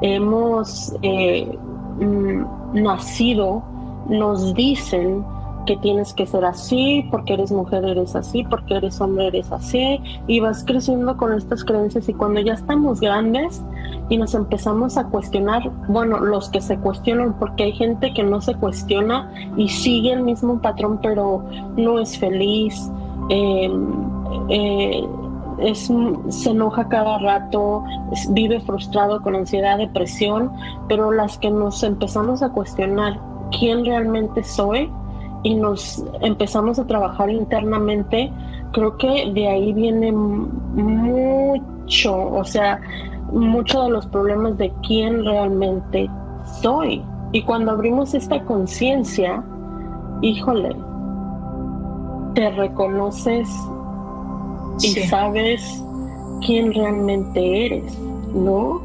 Hemos eh, mm, nacido nos dicen que tienes que ser así, porque eres mujer eres así, porque eres hombre eres así, y vas creciendo con estas creencias y cuando ya estamos grandes y nos empezamos a cuestionar, bueno, los que se cuestionan, porque hay gente que no se cuestiona y sigue el mismo patrón, pero no es feliz, em, eh, se enoja cada rato, vive frustrado con ansiedad, depresión, pero las que nos empezamos a cuestionar quién realmente soy y nos empezamos a trabajar internamente, creo que de ahí viene mucho, o sea, mucho de los problemas de quién realmente soy. Y cuando abrimos esta conciencia, híjole, te reconoces y sabes quién realmente eres, ¿no?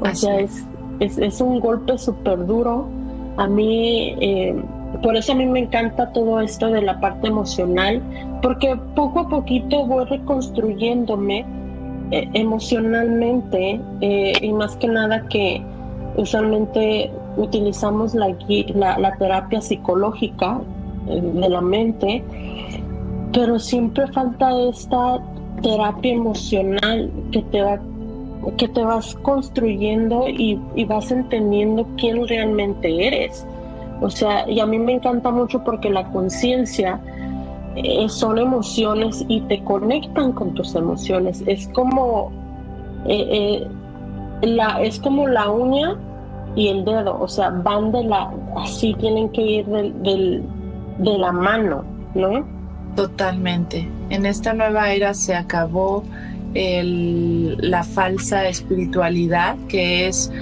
O sea, es, es, un golpe súper duro. A mí, eh, por eso a mí me encanta todo esto de la parte emocional, porque poco a poquito voy reconstruyéndome eh, emocionalmente eh, y más que nada que usualmente utilizamos la, la, la terapia psicológica de la mente pero siempre falta esta terapia emocional que te va que te vas construyendo y, vas entendiendo quién realmente eres. O sea, y a mí me encanta mucho porque la conciencia eh, son emociones y te conectan con tus emociones. Es como eh, eh, la, es como la uña y el dedo, o sea, van de la, así tienen que ir del de la mano, ¿no? Totalmente. En esta nueva era se acabó la falsa espiritualidad, que es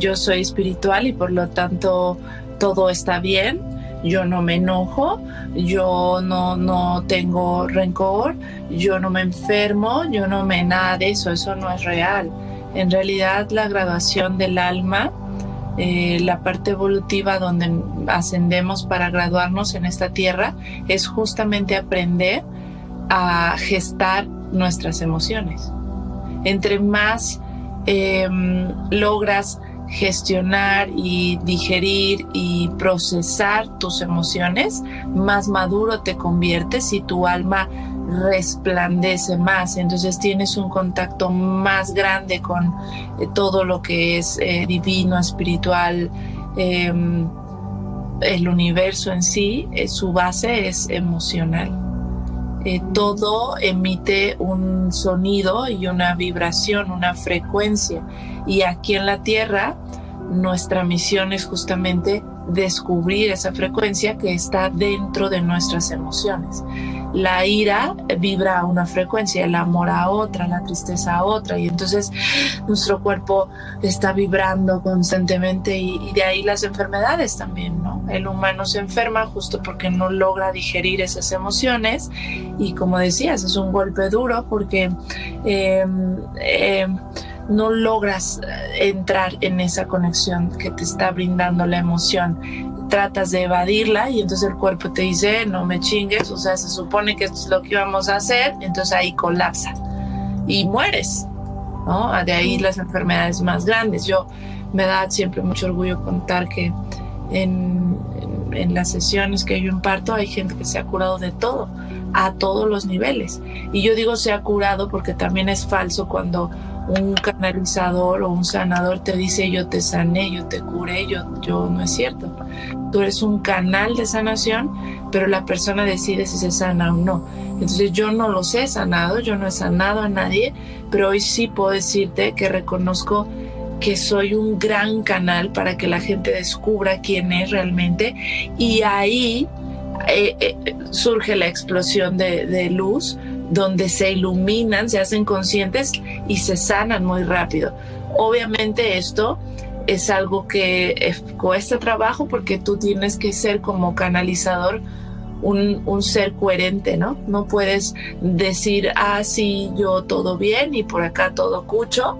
yo soy espiritual y por lo tanto todo está bien, yo no me enojo, yo no, no tengo rencor, yo no me enfermo, yo no me nada de eso, eso no es real. En realidad la graduación del alma, eh, la parte evolutiva donde ascendemos para graduarnos en esta tierra, es justamente aprender a gestar nuestras emociones. Entre más em, logras gestionar y digerir y procesar tus emociones, más maduro te conviertes y tu alma resplandece más, entonces tienes un contacto más grande con eh, todo lo que es eh, divino, espiritual, em, el universo en sí, eh, su base es emocional. Todo emite un sonido y una vibración, una frecuencia. Y aquí en la Tierra, nuestra misión es justamente descubrir esa frecuencia que está dentro de nuestras emociones la ira vibra a una frecuencia, el amor a otra, la tristeza a otra, y entonces nuestro cuerpo está vibrando constantemente y, de ahí las enfermedades también, ¿no? El humano se enferma justo porque no logra digerir esas emociones y como decías, es un golpe duro porque... Em, em, no logras entrar en esa conexión que te está brindando la emoción tratas de evadirla y entonces el cuerpo te dice, no me chingues, o sea, se supone que esto es lo que íbamos a hacer, entonces ahí colapsa y mueres, ¿no? De ahí las enfermedades más grandes. Yo me da siempre mucho orgullo contar que en, en, las sesiones que yo imparto hay gente que se ha curado de todo, a todos los niveles. Y yo digo se ha curado porque también es falso cuando un canalizador o un sanador te dice yo te sané, yo te curé, yo, yo no es cierto. Tú eres un canal de sanación, pero la persona decide si se sana o no. Entonces yo no los he sanado, yo no he sanado a nadie, pero hoy sí puedo decirte que reconozco que soy un gran canal para que la gente descubra quién es realmente y ahí eh, eh, surge la explosión de, de luz donde se iluminan, se hacen conscientes y se sanan muy rápido. Obviamente esto es algo que cuesta trabajo porque tú tienes que ser como canalizador un, ser coherente, ¿no? No puedes decir, ah, sí, yo todo bien y por acá todo cucho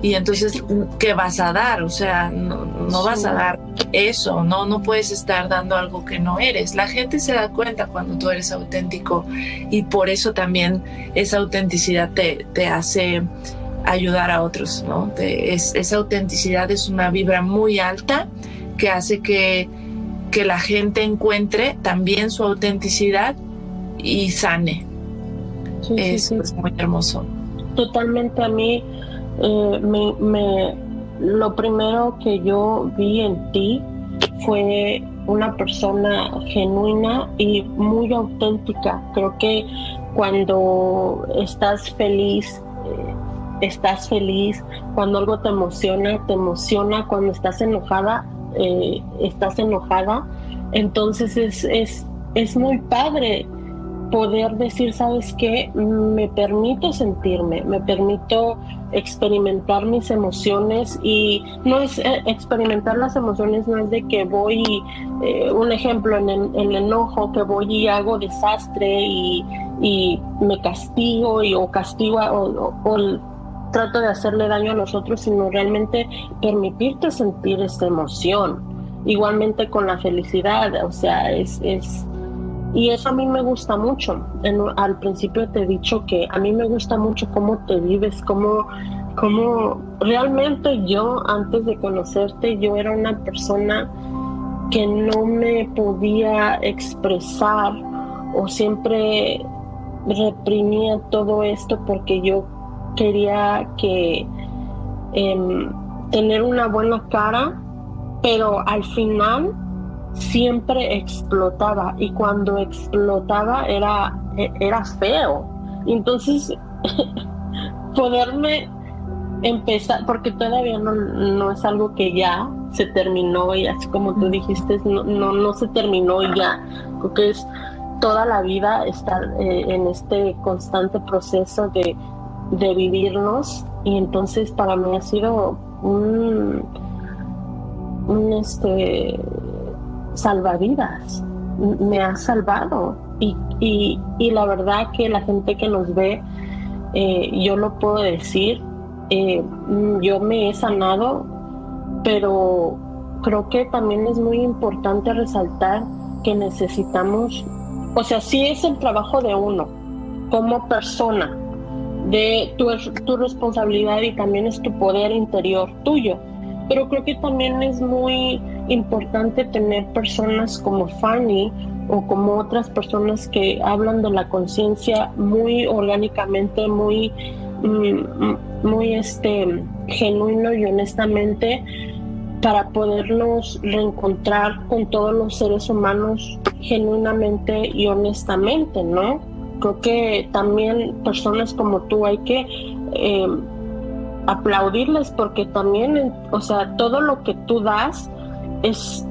y entonces, ¿qué vas a dar? O sea, no, vas a dar eso, ¿no? No puedes estar dando algo que no eres. La gente se da cuenta cuando tú eres auténtico y por eso también esa autenticidad te, te hace ayudar a otros, ¿no? esa autenticidad es una vibra muy alta que hace que, que la gente encuentre también su autenticidad y sane. eso es muy hermoso. Totalmente a mí eh, me, lo primero que yo vi en ti fue una persona genuina y muy auténtica. Creo que cuando estás feliz, eh, estás feliz, cuando algo te emociona, te emociona, cuando estás enojada, eh, estás enojada. Entonces es, es, es muy padre poder decir, ¿sabes qué? Me permito sentirme, me permito experimentar mis emociones y no es eh, experimentar las emociones, no es de que voy, eh, un ejemplo, en el, enojo, que voy y hago desastre y, me castigo y, o castigo o, trato de hacerle daño a los otros, sino realmente permitirte sentir esta emoción. Igualmente con la felicidad, o sea, es, es y eso a mí me gusta mucho. al principio te he dicho que a mí me gusta mucho cómo te vives, cómo, cómo realmente yo antes de conocerte yo era una persona que no me podía expresar o siempre reprimía todo esto porque yo quería que em, tener una buena cara, pero al final siempre explotaba y cuando explotaba era, era feo. Entonces, poderme empezar, porque todavía no, no, es algo que ya se terminó y así como tú dijiste, no, no, no se terminó ya. Creo que es toda la vida estar eh, en este constante proceso de, de, vivirnos y entonces para mí ha sido un, un este salvavidas me ha salvado y, y, la verdad que la gente que nos ve eh, yo lo puedo decir eh, yo me he sanado pero creo que también es muy importante resaltar que necesitamos o sea, sí es el trabajo de uno como persona, de tu, tu responsabilidad y también es tu poder interior tuyo. Pero creo que también es muy importante tener personas como Fanny o como otras personas que hablan de la conciencia muy orgánicamente, muy, mm, muy este, genuino y honestamente para podernos reencontrar con todos los seres humanos genuinamente y honestamente, ¿no? Creo que también personas como tú hay que em, aplaudirles porque también, o sea, todo lo que tú das es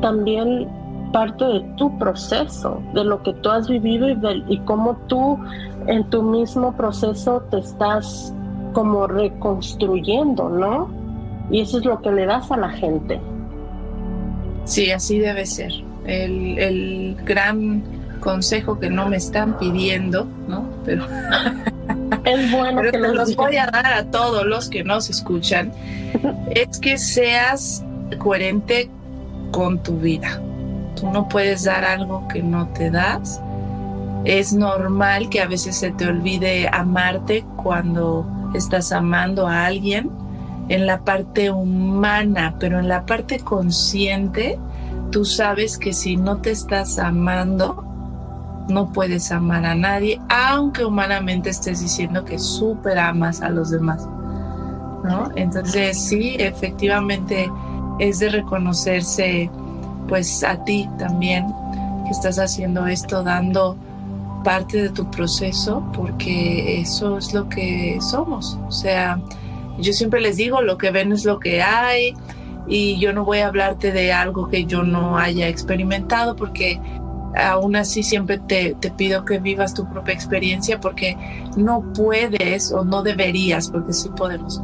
también parte de tu proceso, de lo que tú has vivido y, y cómo tú en tu mismo proceso te estás como reconstruyendo, ¿no? Y eso es lo que le das a la gente. Sí, así debe ser. El, gran consejo que no me están pidiendo, ¿no? Pero es bueno que los voy a dar a todos los que nos escuchan, es que seas coherente con tu vida. Tú no puedes dar algo que no te das. Es normal que a veces se te olvide amarte cuando estás amando a alguien en la parte humana, pero en la parte consciente, tú sabes que si no te estás amando, no puedes amar a nadie, aunque humanamente estés diciendo que súper amas a los demás. ¿no? Entonces sí, efectivamente es de reconocerse pues a ti también que estás haciendo esto, dando parte de tu proceso, porque eso es lo que somos. O sea, yo siempre les digo, lo que ven es lo que hay y yo no voy a hablarte de algo que yo no haya experimentado porque aún así siempre te, te, pido que vivas tu propia experiencia porque no puedes o no deberías, porque sí podemos,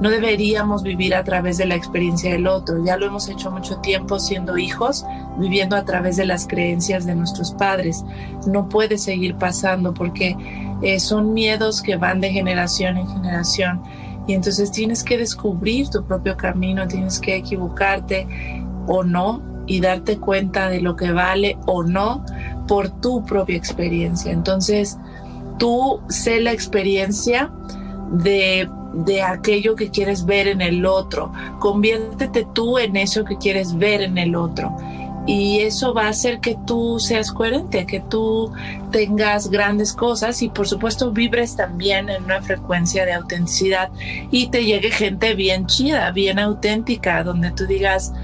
no deberíamos vivir a través de la experiencia del otro. Ya lo hemos hecho mucho tiempo siendo hijos, viviendo a través de las creencias de nuestros padres. No puede seguir pasando porque eh, son miedos que van de generación en generación y entonces tienes que descubrir tu propio camino, tienes que equivocarte o no y darte cuenta de lo que vale o no por tu propia experiencia. Entonces, tú sé la experiencia de, de aquello que quieres ver en el otro. Conviértete tú en eso que quieres ver en el otro y eso va a hacer que tú seas coherente, que tú tengas grandes cosas y por supuesto vibres también en una frecuencia de autenticidad y te llegue gente bien chida, bien auténtica, donde tú digas,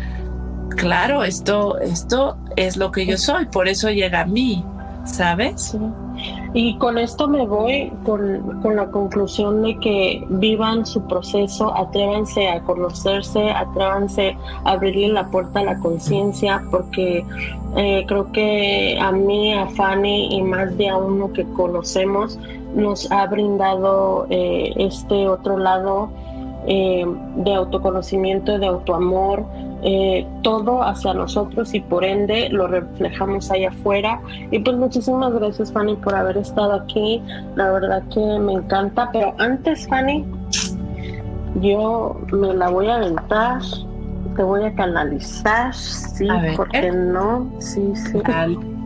claro, esto, esto es lo que yo soy, por eso llega a mí, ¿sabes? Y con esto me voy con, con, la conclusión de que vivan su proceso, atrévanse a conocerse, atrévanse a abrirle la puerta a la conciencia, porque eh, creo que a mí, a Fanny y más de a uno que conocemos, nos ha brindado eh, este otro lado eh, de autoconocimiento, de autoamor, eh, todo hacia nosotros y por ende lo reflejamos ahí afuera. Y pues muchísimas gracias Fanny por haber estado aquí, la verdad que me encanta, pero antes Fanny, yo me la voy a aventar, te voy a canalizar, sí, porque no, sí, sí.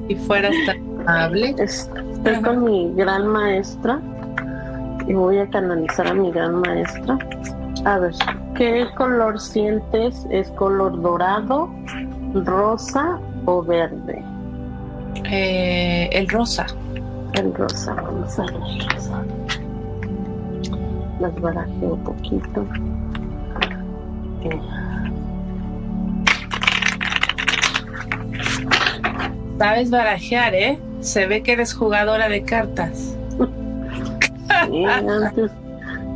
Si fueras tan amable. Estoy con mi gran maestra y voy a canalizar a mi gran maestra. A ver, ¿qué color sientes? ¿Es color dorado, rosa o verde? Eh, el rosa. El rosa, vamos a ver rosa. Las barajé un poquito. Sabes barajear, ¿eh? Se ve que eres jugadora de cartas. Sí, antes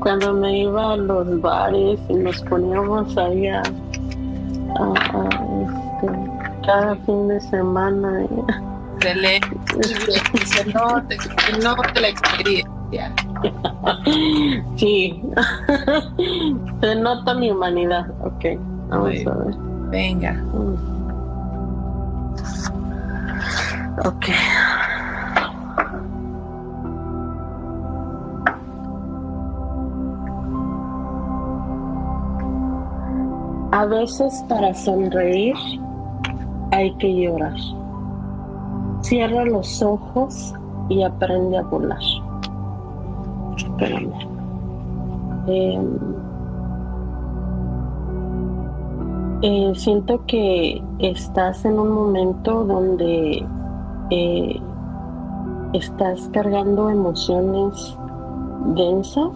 cuando me iba a los bares y nos poníamos ahí a, este, cada fin de semana. Excelente. Se nota, se nota la experiencia. Sí, se nota mi humanidad. Ok, vamos a ver. Venga. Ok. A veces para sonreír hay que llorar. Cierra los ojos y aprende a volar. Espérame. Em, eh, siento que estás en un momento donde eh, estás cargando emociones densas.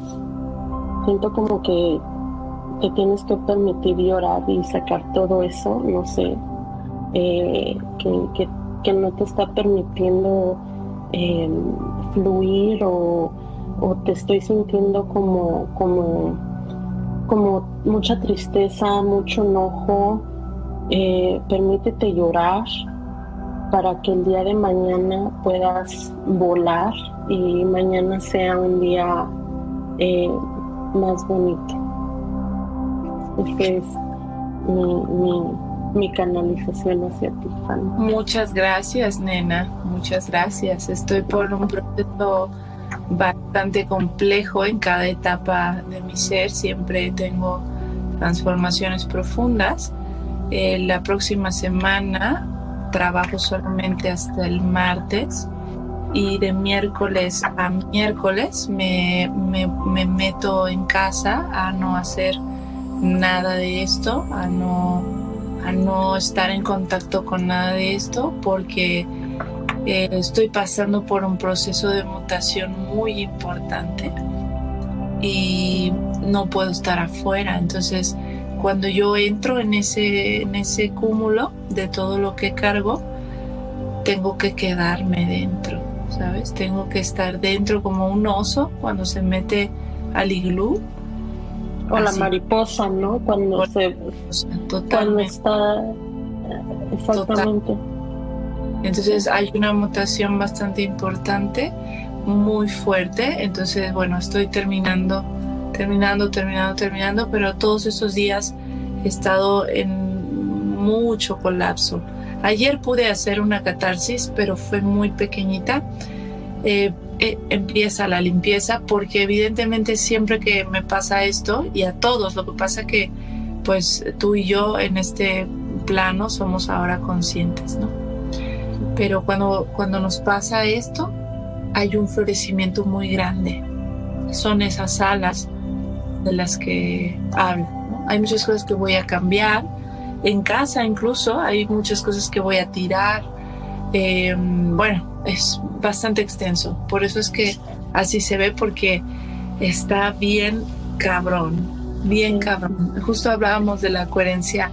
Siento como que te tienes que permitir llorar y sacar todo eso, no sé, eh, que, no te está permitiendo em, fluir o, te estoy sintiendo como, como, como mucha tristeza, mucho enojo. Eh, permítete llorar para que el día de mañana puedas volar y mañana sea un día eh, más bonito que es mi, canalización hacia ti, Muchas gracias, nena. Muchas gracias. Estoy por un proceso bastante complejo en cada etapa de mi ser. Siempre tengo transformaciones profundas. Eh, la próxima semana trabajo solamente hasta el martes y de miércoles a miércoles me, me, me meto en casa a no hacer nada de esto, a no, a no estar en contacto con nada de esto, porque eh, estoy pasando por un proceso de mutación muy importante y no puedo estar afuera. Entonces, cuando yo entro en ese, en ese cúmulo de todo lo que cargo, tengo que quedarme dentro, ¿sabes? Tengo que estar dentro como un oso cuando se mete al iglú o la mariposa, ¿no? Cuando se cuando está exactamente. Entonces hay una mutación bastante importante, muy fuerte. Entonces, bueno, estoy terminando, terminando, terminando, terminando, pero todos estos días he estado en mucho colapso. Ayer pude hacer una catarsis, pero fue muy pequeñita. Eh, eh, empieza la limpieza porque evidentemente siempre que me pasa esto y a todos lo que pasa que pues tú y yo en este plano somos ahora conscientes, ¿no? Pero cuando, cuando nos pasa esto hay un florecimiento muy grande. Son esas alas de las que hablo. Hay muchas cosas que voy a cambiar. En casa incluso hay muchas cosas que voy a tirar. Eh, bueno, es bastante extenso. Por eso es que así se ve porque está bien cabrón, bien cabrón. Justo hablábamos de la coherencia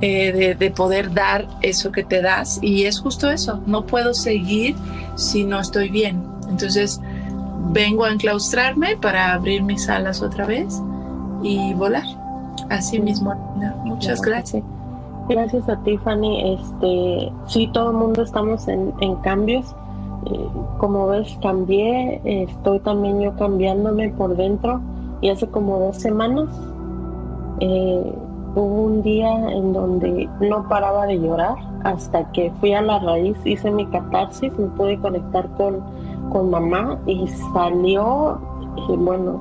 eh, de, poder dar eso que te das y es justo eso. No puedo seguir si no estoy bien. Entonces vengo a enclaustrarme para abrir mis alas otra vez y volar. Así mismo, Muchas gracias. Gracias a Tiffany. Este, sí, todo el mundo estamos en, en cambios. Como ves, cambié, estoy también yo cambiándome por dentro. Y hace como dos semanas eh, hubo un día en donde no paraba de llorar hasta que fui a la raíz, hice mi catarsis, me pude conectar con, con mamá y salió, y bueno,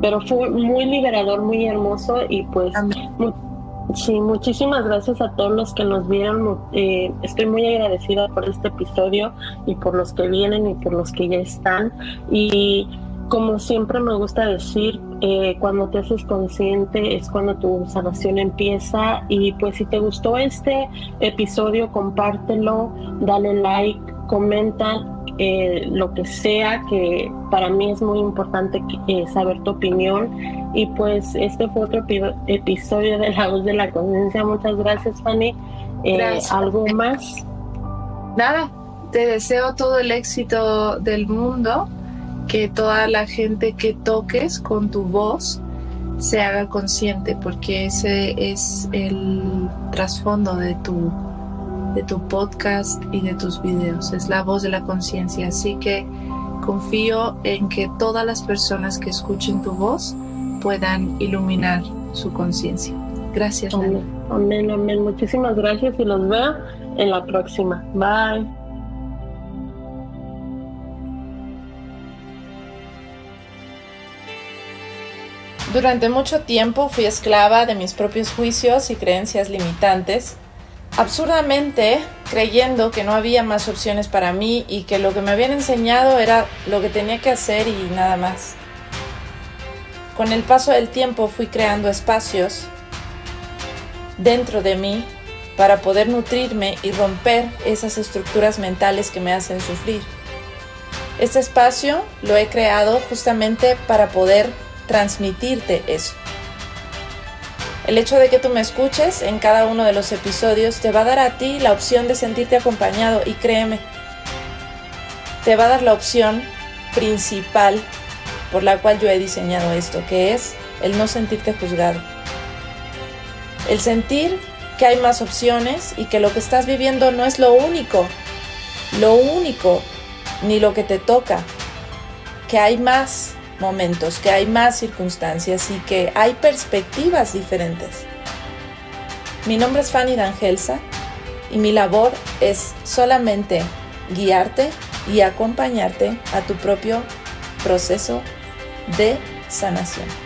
pero fue muy liberador, muy hermoso y pues Sí, muchísimas gracias a todos los que nos vieron. Eh, estoy muy agradecida por este episodio y por los que vienen y por los que ya están. Y como siempre me gusta decir, eh, cuando te haces consciente es cuando tu sanación empieza. Y pues si te gustó este episodio, compártelo, dale like, comenta eh, lo que sea, que para mí es muy importante saber tu opinión y pues este fue otro episodio de La Voz de la Conciencia. Muchas gracias, Fanny. Eh, ¿Algo más? Nada, te deseo todo el éxito del mundo, que toda la gente que toques con tu voz se haga consciente, porque ese es el trasfondo de tu, de tu podcast y de tus videos, es la voz de la conciencia. Así que confío en que todas las personas que escuchen tu voz puedan iluminar su conciencia. Gracias. Amén, amén, amén. Muchísimas gracias y los veo en la próxima. Bye. Durante mucho tiempo fui esclava de mis propios juicios y creencias limitantes, absurdamente creyendo que no había más opciones para mí y que lo que me habían enseñado era lo que tenía que hacer y nada más. Con el paso del tiempo fui creando espacios dentro de mí para poder nutrirme y romper esas estructuras mentales que me hacen sufrir. Este espacio lo he creado justamente para poder transmitirte eso. El hecho de que tú me escuches en cada uno de los episodios te va a dar a ti la opción de sentirte acompañado y créeme, te va a dar la opción principal por la cual yo he diseñado esto, que es el no sentirte juzgado. El sentir que hay más opciones y que lo que estás viviendo no es lo único, lo único, ni lo que te toca, que hay más momentos, que hay más circunstancias y que hay perspectivas diferentes. Mi nombre es Fanny D'Angelsa y mi labor es solamente guiarte y acompañarte a tu propio proceso de sanación.